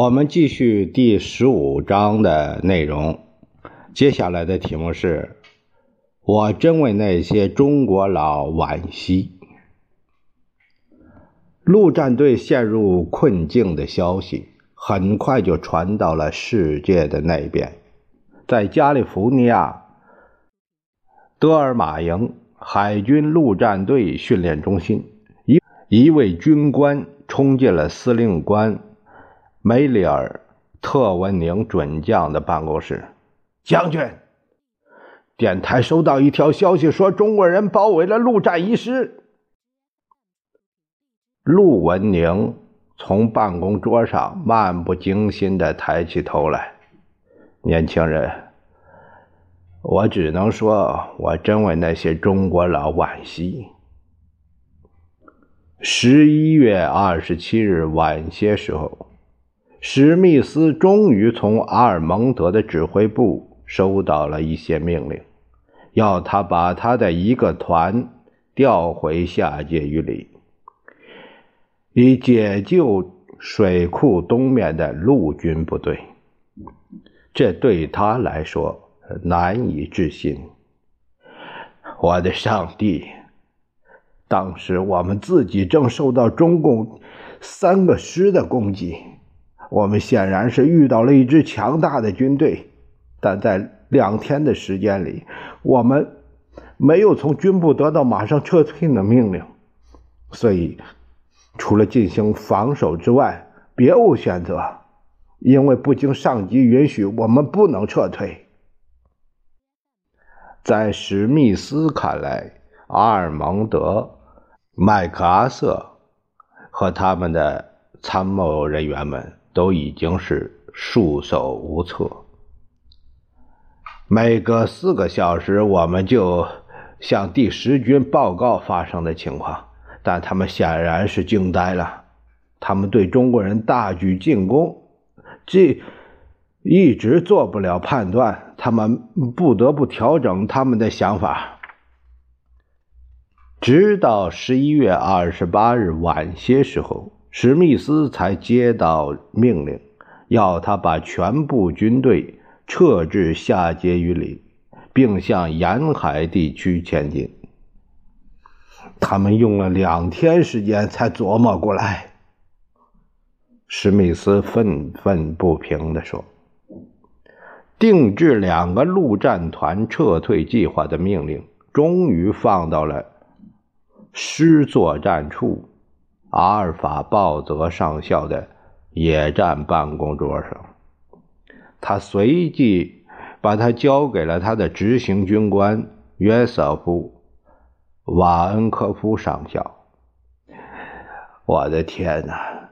我们继续第十五章的内容。接下来的题目是：我真为那些中国佬惋惜。陆战队陷入困境的消息很快就传到了世界的那边。在加利福尼亚德尔马营海军陆战队训练中心，一一位军官冲进了司令官。梅里尔·特文宁准将的办公室，将军，电台收到一条消息，说中国人包围了陆战一师。陆文宁从办公桌上漫不经心的抬起头来，年轻人，我只能说，我真为那些中国佬惋惜。十一月二十七日晚些时候。史密斯终于从阿尔蒙德的指挥部收到了一些命令，要他把他的一个团调回下界于里，以解救水库东面的陆军部队。这对他来说难以置信。我的上帝！当时我们自己正受到中共三个师的攻击。我们显然是遇到了一支强大的军队，但在两天的时间里，我们没有从军部得到马上撤退的命令，所以除了进行防守之外，别无选择。因为不经上级允许，我们不能撤退。在史密斯看来，阿尔蒙德、麦克阿瑟和他们的参谋人员们。都已经是束手无策。每隔四个小时，我们就向第十军报告发生的情况，但他们显然是惊呆了。他们对中国人大举进攻，这一直做不了判断，他们不得不调整他们的想法。直到十一月二十八日晚些时候。史密斯才接到命令，要他把全部军队撤至下碣隅里，并向沿海地区前进。他们用了两天时间才琢磨过来。史密斯愤愤不平地说：“定制两个陆战团撤退计划的命令，终于放到了师作战处。”阿尔法鲍泽上校的野战办公桌上，他随即把它交给了他的执行军官约瑟夫·瓦恩科夫上校。我的天哪！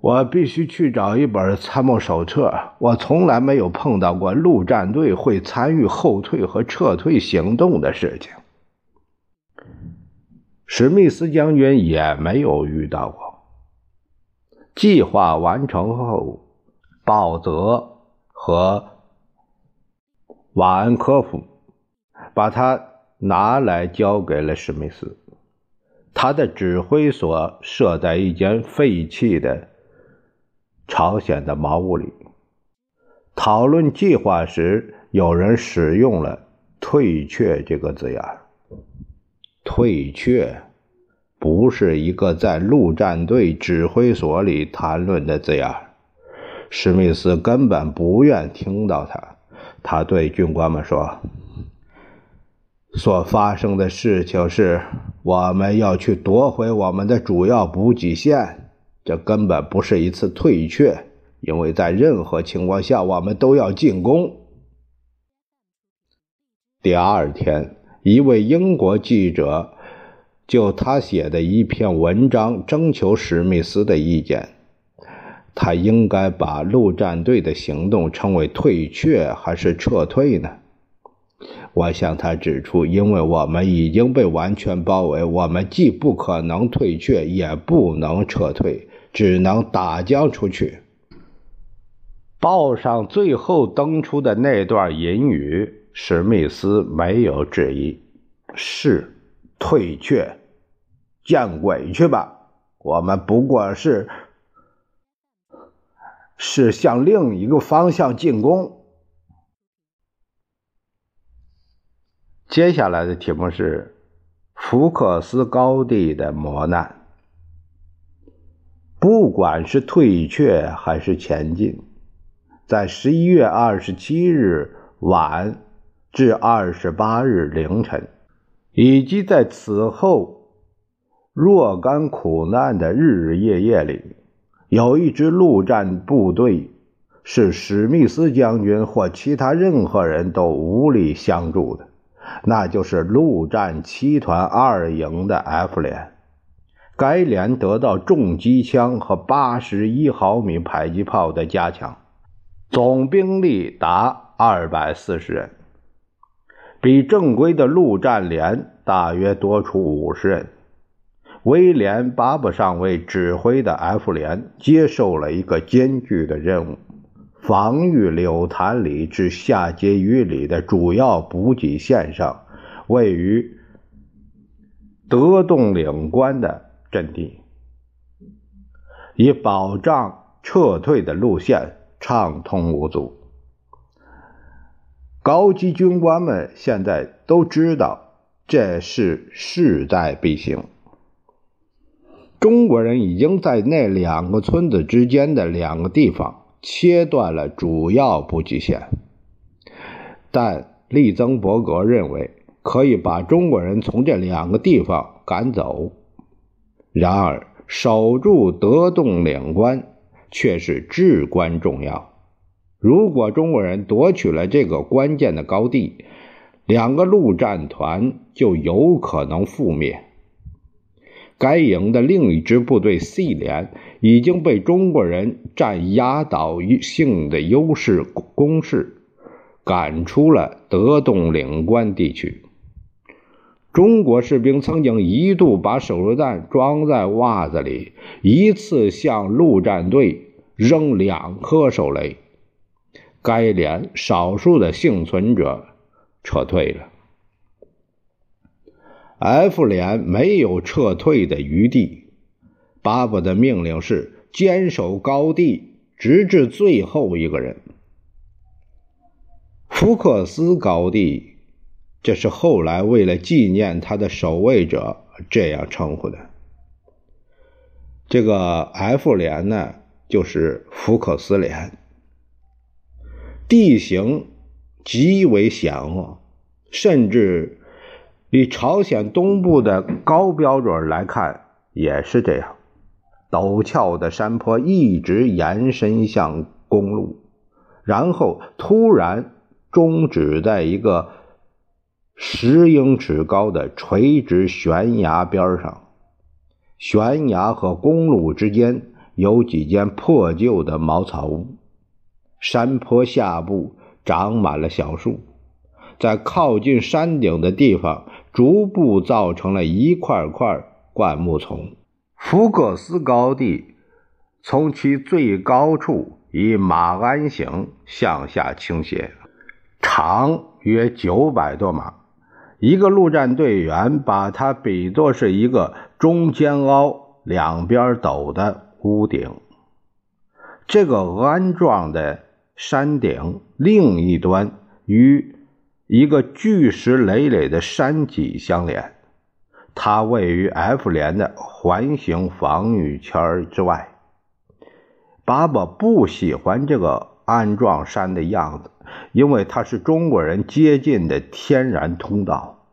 我必须去找一本参谋手册。我从来没有碰到过陆战队会参与后退和撤退行动的事情。史密斯将军也没有遇到过。计划完成后，鲍泽和瓦恩科夫把他拿来交给了史密斯。他的指挥所设在一间废弃的朝鲜的茅屋里。讨论计划时，有人使用了“退却”这个字眼。退却不是一个在陆战队指挥所里谈论的字眼。史密斯根本不愿听到他。他对军官们说：“所发生的事情是，我们要去夺回我们的主要补给线。这根本不是一次退却，因为在任何情况下，我们都要进攻。第二天，一位英国记者就他写的一篇文章征求史密斯的意见：他应该把陆战队的行动称为退却还是撤退呢？我向他指出，因为我们已经被完全包围，我们既不可能退却，也不能撤退，只能打将出去。报上最后登出的那段引语，史密斯没有质疑：“是退却，见鬼去吧！我们不过是是向另一个方向进攻。”接下来的题目是福克斯高地的磨难。不管是退却还是前进，在十一月二十七日晚至二十八日凌晨，以及在此后若干苦难的日日夜夜里，有一支陆战部队是史密斯将军或其他任何人都无力相助的。那就是陆战七团二营的 F 连，该连得到重机枪和八十一毫米迫击炮的加强，总兵力达二百四十人，比正规的陆战连大约多出五十人。威廉·巴布上尉指挥的 F 连接受了一个艰巨的任务。防御柳潭里至下碣隅里的主要补给线上，位于德洞岭关的阵地，以保障撤退的路线畅通无阻。高级军官们现在都知道这是势在必行。中国人已经在那两个村子之间的两个地方。切断了主要补给线，但利曾伯格认为可以把中国人从这两个地方赶走。然而，守住德洞两关却是至关重要。如果中国人夺取了这个关键的高地，两个陆战团就有可能覆灭。该营的另一支部队 C 连已经被中国人占压倒性的优势攻势赶出了德洞岭关地区。中国士兵曾经一度把手榴弹装在袜子里，一次向陆战队扔两颗手雷。该连少数的幸存者撤退了。F 连没有撤退的余地。巴布的命令是坚守高地，直至最后一个人。福克斯高地，这是后来为了纪念他的守卫者这样称呼的。这个 F 连呢，就是福克斯连。地形极为险恶，甚至。以朝鲜东部的高标准来看，也是这样。陡峭的山坡一直延伸向公路，然后突然终止在一个十英尺高的垂直悬崖边上。悬崖和公路之间有几间破旧的茅草屋，山坡下部长满了小树，在靠近山顶的地方。逐步造成了一块块灌木丛。福克斯高地从其最高处以马鞍形向下倾斜，长约九百多码。一个陆战队员把它比作是一个中间凹、两边陡的屋顶。这个鞍状的山顶另一端与。一个巨石累累的山脊相连，它位于 F 连的环形防御圈之外。巴巴不喜欢这个安状山的样子，因为它是中国人接近的天然通道。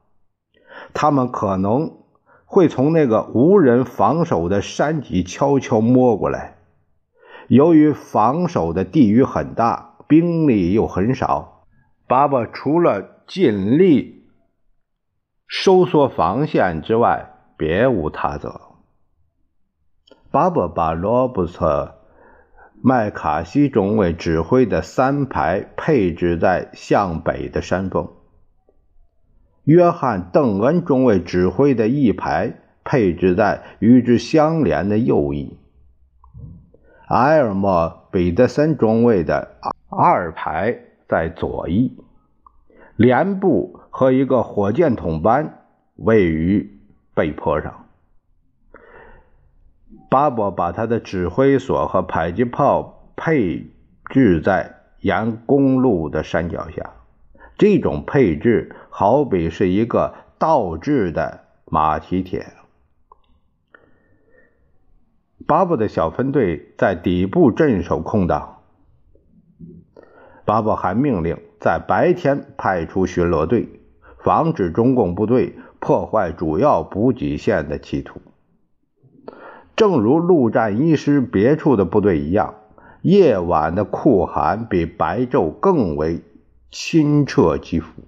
他们可能会从那个无人防守的山脊悄悄摸过来。由于防守的地域很大，兵力又很少，巴巴除了尽力收缩防线之外，别无他择。巴巴把罗伯特·麦卡锡中尉指挥的三排配置在向北的山峰，约翰·邓恩中尉指挥的一排配置在与之相连的右翼，埃尔莫·彼得森中尉的二排在左翼，连部和一个火箭筒班位于背坡上。巴伯把他的指挥所和迫击炮配置在沿公路的山脚下，这种配置好比是一个倒置的马蹄铁。巴布的小分队在底部镇守空档。巴布还命令在白天派出巡逻队，防止中共部队破坏主要补给线的企图。正如陆战一师别处的部队一样，夜晚的酷寒比白昼更为清澈肌肤。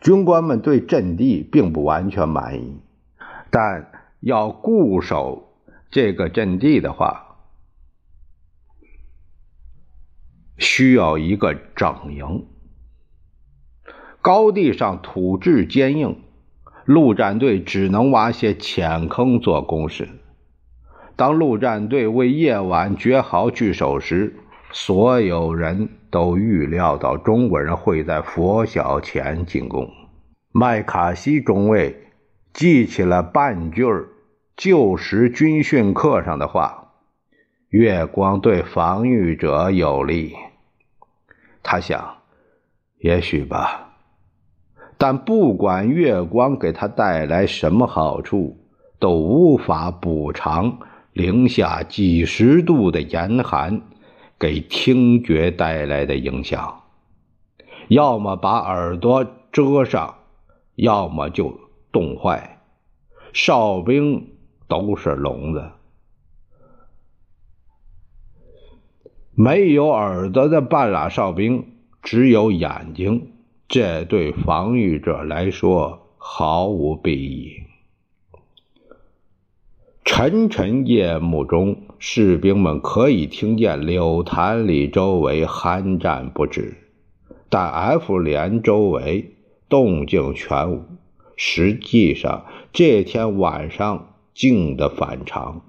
军官们对阵地并不完全满意，但要固守这个阵地的话，需要一个整营。高地上土质坚硬，陆战队只能挖些浅坑做工事。当陆战队为夜晚掘好据守时，所有人都预料到中国人会在拂晓前进攻。麦卡锡中尉记起了半句儿旧时军训课上的话：“月光对防御者有利。”他想，也许吧。但不管月光给他带来什么好处，都无法补偿。零下几十度的严寒给听觉带来的影响，要么把耳朵遮上，要么就冻坏。哨兵都是聋子，没有耳朵的半拉哨兵只有眼睛，这对防御者来说毫无裨益。沉沉夜幕中，士兵们可以听见柳潭里周围酣战不止，但 F 连周围动静全无。实际上，这天晚上静的反常，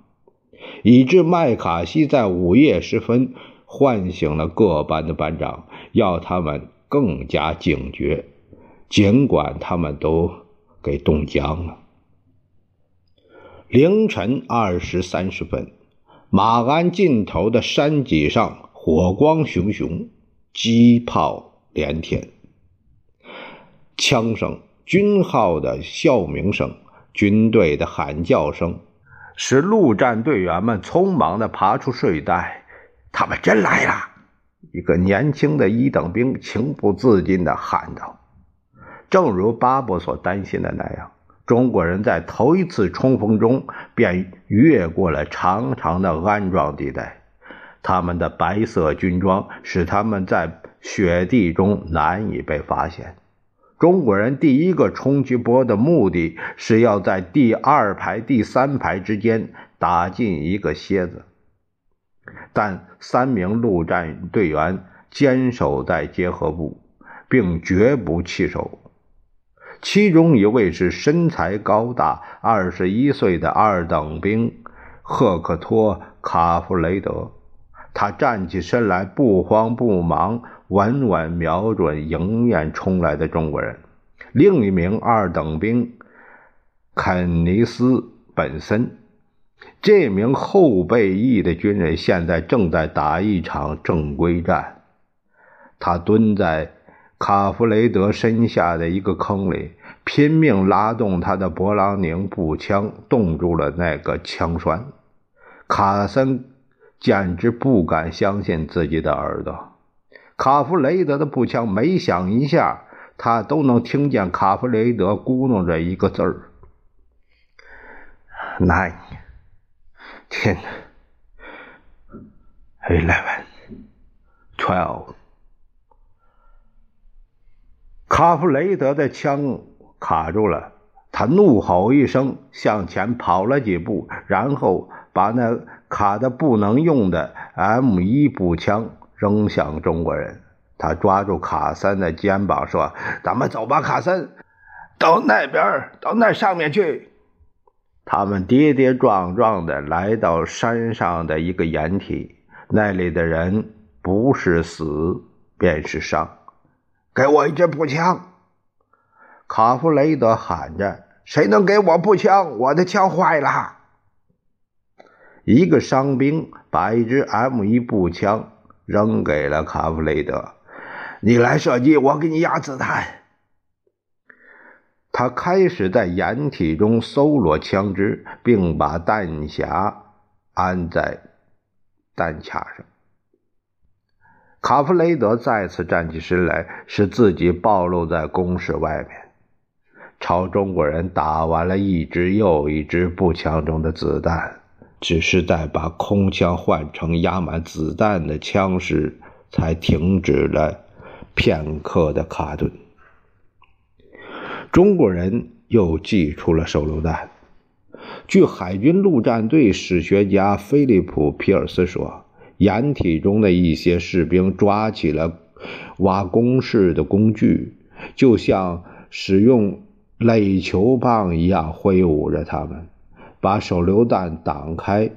以致麦卡锡在午夜时分唤醒了各班的班长，要他们更加警觉，尽管他们都给冻僵了。凌晨二时三十分，马鞍尽头的山脊上火光熊熊，机炮连天，枪声、军号的啸鸣声、军队的喊叫声，使陆战队员们匆忙地爬出睡袋。他们真来了！一个年轻的一等兵情不自禁地喊道：“正如巴布所担心的那样。”中国人在头一次冲锋中便越过了长长的安装地带，他们的白色军装使他们在雪地中难以被发现。中国人第一个冲击波的目的是要在第二排、第三排之间打进一个楔子，但三名陆战队员坚守在结合部，并绝不弃守。其中一位是身材高大、二十一岁的二等兵赫克托·卡弗雷德。他站起身来，不慌不忙，稳稳瞄准迎面冲来的中国人。另一名二等兵肯尼斯·本森，这名后备役的军人现在正在打一场正规战。他蹲在。卡弗雷德身下的一个坑里，拼命拉动他的勃朗宁步枪，冻住了那个枪栓。卡森简直不敢相信自己的耳朵。卡弗雷德的步枪每响一下，他都能听见卡弗雷德咕哝着一个字儿：“nine, ten, Eleven, twelve。卡弗雷德的枪卡住了，他怒吼一声，向前跑了几步，然后把那卡的不能用的 M 一步枪扔向中国人。他抓住卡森的肩膀说：“咱们走吧，卡森，到那边，到那上面去。”他们跌跌撞撞的来到山上的一个掩体，那里的人不是死便是伤。给我一支步枪！卡弗雷德喊着：“谁能给我步枪？我的枪坏了。”一个伤兵把一支 M 一步枪扔给了卡弗雷德：“你来射击，我给你压子弹。”他开始在掩体中搜罗枪支，并把弹匣安在弹卡上。卡弗雷德再次站起身来，使自己暴露在工事外面，朝中国人打完了一支又一支步枪中的子弹，只是在把空枪换成压满子弹的枪时，才停止了片刻的卡顿。中国人又寄出了手榴弹。据海军陆战队史学家菲利普·皮尔斯说。掩体中的一些士兵抓起了挖工事的工具，就像使用垒球棒一样挥舞着它们，把手榴弹挡开。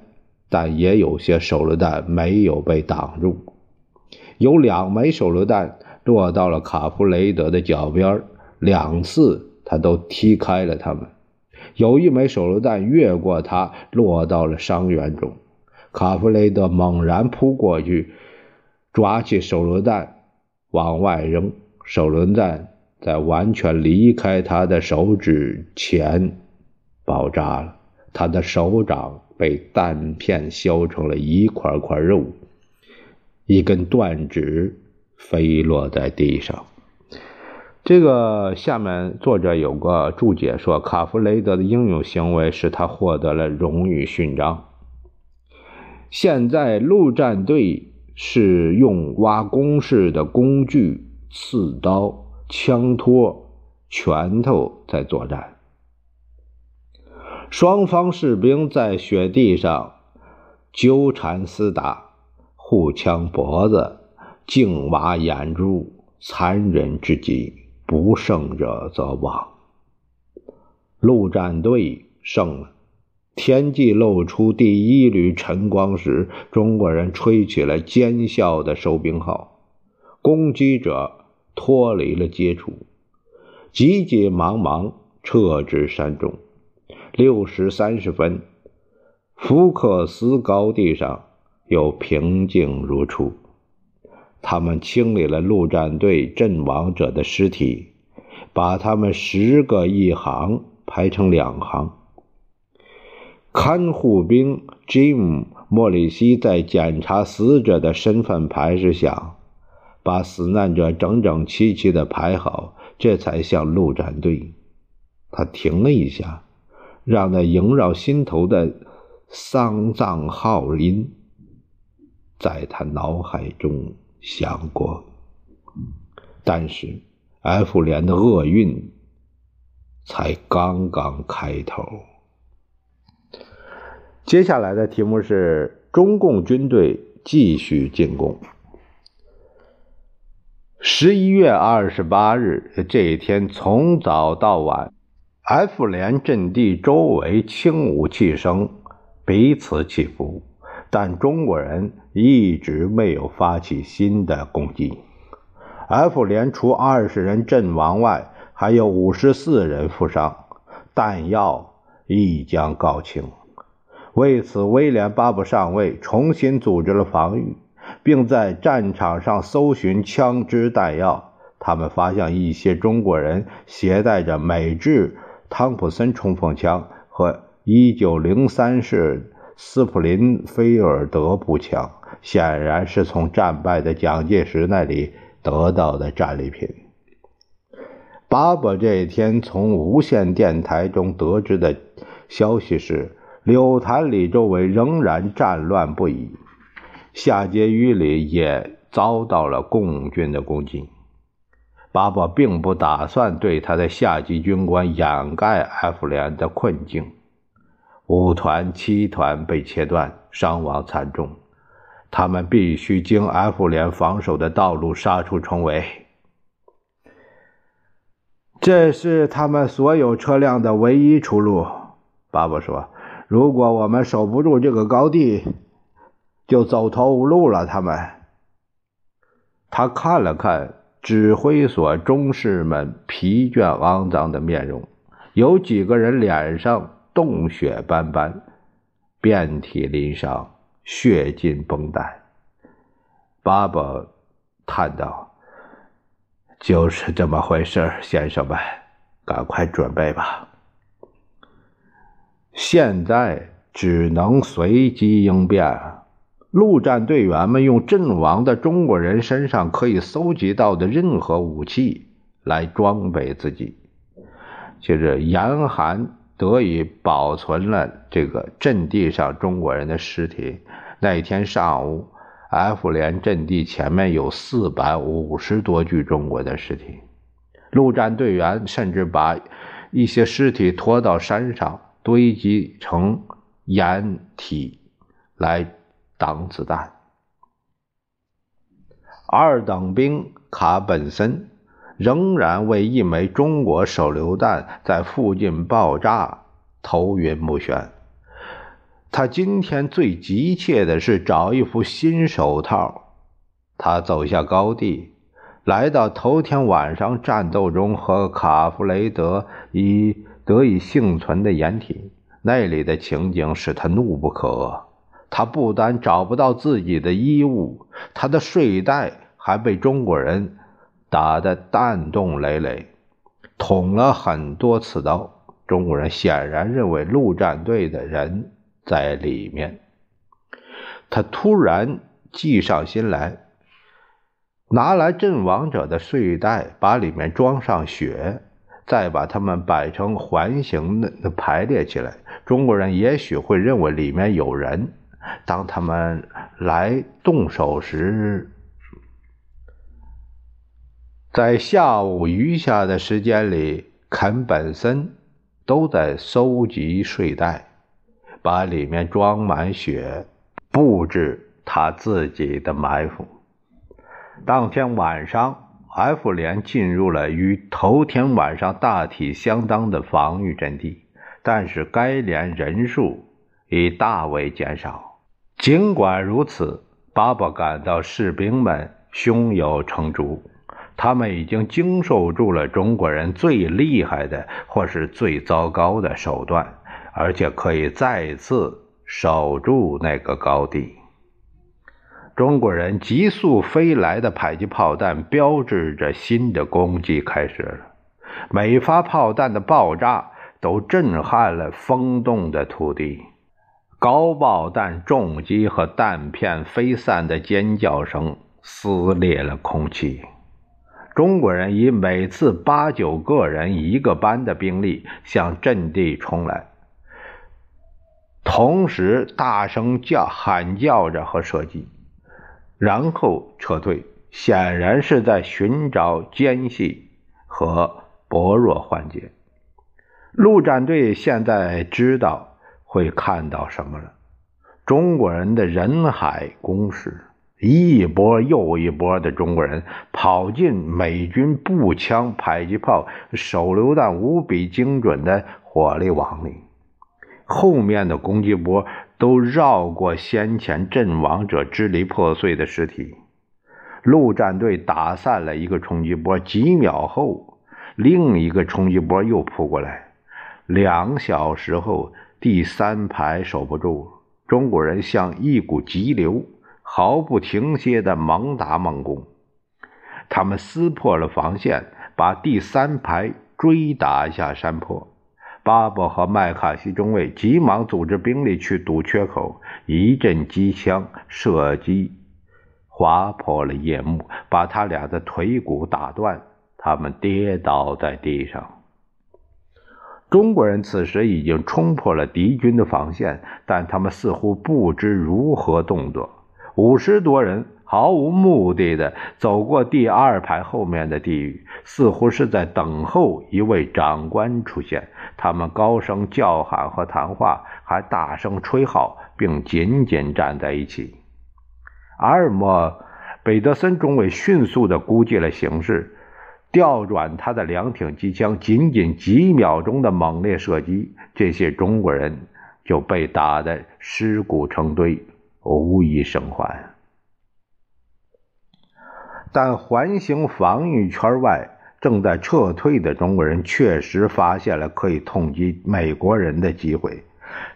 但也有些手榴弹没有被挡住，有两枚手榴弹落到了卡夫雷德的脚边，两次他都踢开了它们。有一枚手榴弹越过他，落到了伤员中。卡弗雷德猛然扑过去，抓起手榴弹往外扔。手榴弹在完全离开他的手指前爆炸了，他的手掌被弹片削成了一块块肉，一根断指飞落在地上。这个下面作者有个注解说，卡弗雷德的英勇行为使他获得了荣誉勋章。现在陆战队是用挖工事的工具、刺刀、枪托、拳头在作战。双方士兵在雪地上纠缠厮打，互枪脖子，竞挖眼珠，残忍至极。不胜者则亡。陆战队胜了。天际露出第一缕晨光时，中国人吹起了尖啸的收兵号，攻击者脱离了接触，急急忙忙撤至山中。六时三十分，福克斯高地上又平静如初。他们清理了陆战队阵亡者的尸体，把他们十个一行排成两行。看护兵 Jim 莫里希在检查死者的身份牌时想，把死难者整整齐齐的排好，这才向陆战队。他停了一下，让那萦绕心头的丧葬号音在他脑海中响过。但是，F 连的厄运才刚刚开头。接下来的题目是：中共军队继续进攻。十一月二十八日这一天，从早到晚，F 连阵地周围轻武器声彼此起伏，但中国人一直没有发起新的攻击。F 连除二十人阵亡外，还有五十四人负伤，弹药亦将告罄。为此，威廉巴布上尉重新组织了防御，并在战场上搜寻枪支弹药。他们发现一些中国人携带着美制汤普森冲锋枪和1903式斯普林菲尔德步枪，显然是从战败的蒋介石那里得到的战利品。巴布这一天从无线电台中得知的消息是。柳潭里周围仍然战乱不已，夏阶隅里也遭到了共军的攻击。巴伯并不打算对他的下级军官掩盖 F 连的困境。五团、七团被切断，伤亡惨重，他们必须经 F 连防守的道路杀出重围。这是他们所有车辆的唯一出路。巴伯说：“如果我们守不住这个高地，就走投无路了。”他们，他看了看。指挥所中士们疲倦肮脏的面容，有几个人脸上冻血斑斑，遍体鳞伤，血浸绷带。巴巴叹道：“就是这么回事，先生们，赶快准备吧。现在只能随机应变。”陆战队员们用阵亡的中国人身上可以搜集到的任何武器来装备自己。接着，严寒得以保存了这个阵地上中国人的尸体。那一天上午，F 连阵地前面有四百五十多具中国的尸体。陆战队员甚至把一些尸体拖到山上，堆积成掩体来。挡子弹。二等兵卡本森仍然为一枚中国手榴弹在附近爆炸头晕目眩。他今天最急切的是找一副新手套。他走下高地，来到头天晚上战斗中和卡弗雷德已得以幸存的掩体，那里的情景使他怒不可遏。他不但找不到自己的衣物，他的睡袋还被中国人打得弹洞累累，捅了很多刺刀。中国人显然认为陆战队的人在里面。他突然计上心来，拿来阵亡者的睡袋，把里面装上血，再把它们摆成环形的排列起来。中国人也许会认为里面有人。当他们来动手时，在下午余下的时间里，肯本森都在收集睡袋，把里面装满雪，布置他自己的埋伏。当天晚上，F 连进入了与头天晚上大体相当的防御阵地，但是该连人数已大为减少。尽管如此，巴巴感到士兵们胸有成竹，他们已经经受住了中国人最厉害的或是最糟糕的手段，而且可以再次守住那个高地。中国人急速飞来的迫击炮弹标志着新的攻击开始了，每发炮弹的爆炸都震撼了风动的土地。高爆弹重击和弹片飞散的尖叫声撕裂了空气。中国人以每次八九个人一个班的兵力向阵地冲来，同时大声叫喊叫着和射击，然后撤退，显然是在寻找间隙和薄弱环节。陆战队现在知道。会看到什么了？中国人的人海攻势，一波又一波的中国人跑进美军步枪、迫击炮、手榴弹无比精准的火力网里，后面的攻击波都绕过先前阵亡者支离破碎的尸体。陆战队打散了一个冲击波，几秒后，另一个冲击波又扑过来。两小时后。第三排守不住，中国人像一股急流，毫不停歇的猛打猛攻。他们撕破了防线，把第三排追打下山坡。巴伯和麦卡锡中尉急忙组织兵力去堵缺口，一阵机枪射击划破了夜幕，把他俩的腿骨打断，他们跌倒在地上。中国人此时已经冲破了敌军的防线，但他们似乎不知如何动作。五十多人毫无目的的走过第二排后面的地狱，似乎是在等候一位长官出现。他们高声叫喊和谈话，还大声吹号，并紧紧站在一起。阿尔莫·贝德森中尉迅速地估计了形势，调转他的两挺机枪，仅仅几秒钟的猛烈射击，这些中国人就被打得尸骨成堆。无一生还，但环形防御圈外正在撤退的中国人确实发现了可以痛击美国人的机会。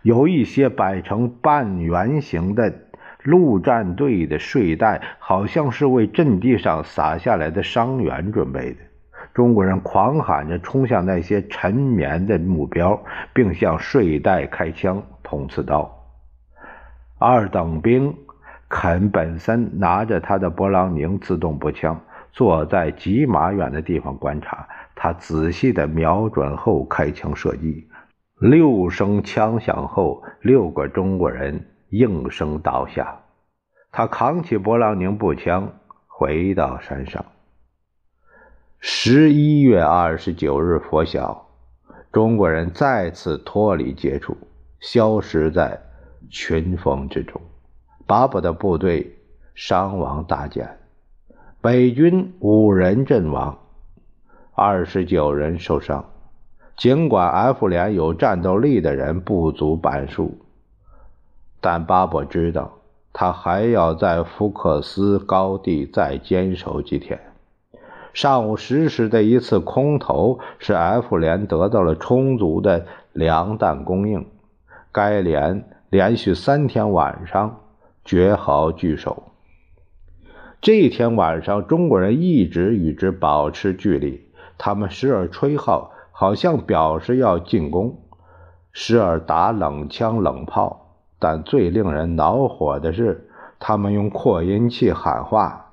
有一些摆成半圆形的陆战队的睡袋，好像是为阵地上撒下来的伤员准备的。中国人狂喊着冲向那些沉眠的目标，并向睡袋开枪捅刺刀。二等兵肯本森拿着他的勃朗宁自动步枪，坐在几码远的地方观察。他仔细的瞄准后开枪射击。六声枪响后，六个中国人应声倒下。他扛起勃朗宁步枪，回到山上。十一月二十九日拂晓，中国人再次脱离接触，消失在。群峰之中，巴布的部队伤亡大减，北军五人阵亡，二十九人受伤。尽管 F 连有战斗力的人不足半数，但巴布知道他还要在福克斯高地再坚守几天。上午十时的一次空投，使 F 连得到了充足的粮弹供应。该连。连续三天晚上绝好据守。这天晚上，中国人一直与之保持距离。他们时而吹号，好像表示要进攻；时而打冷枪冷炮。但最令人恼火的是，他们用扩音器喊话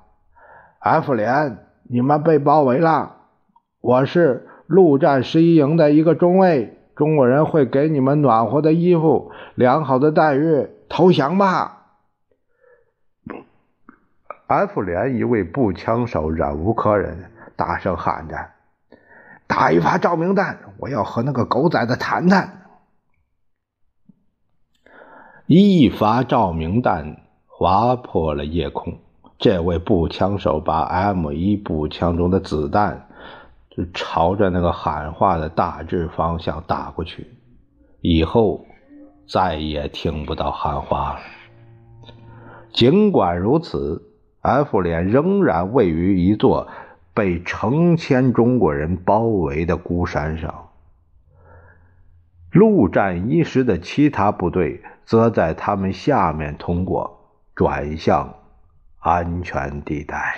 ：“F 连，你们被包围了！我是陆战十一营的一个中尉。”中国人会给你们暖和的衣服、良好的待遇，投降吧！F 连一位步枪手忍无可忍，大声喊着：“打一发照明弹，我要和那个狗崽子谈谈。”一发照明弹划破了夜空，这位步枪手把 M 一步枪中的子弹。就朝着那个喊话的大致方向打过去，以后再也听不到喊话了。尽管如此，F 连仍然位于一座被成千中国人包围的孤山上，陆战一师的其他部队则在他们下面通过，转向安全地带。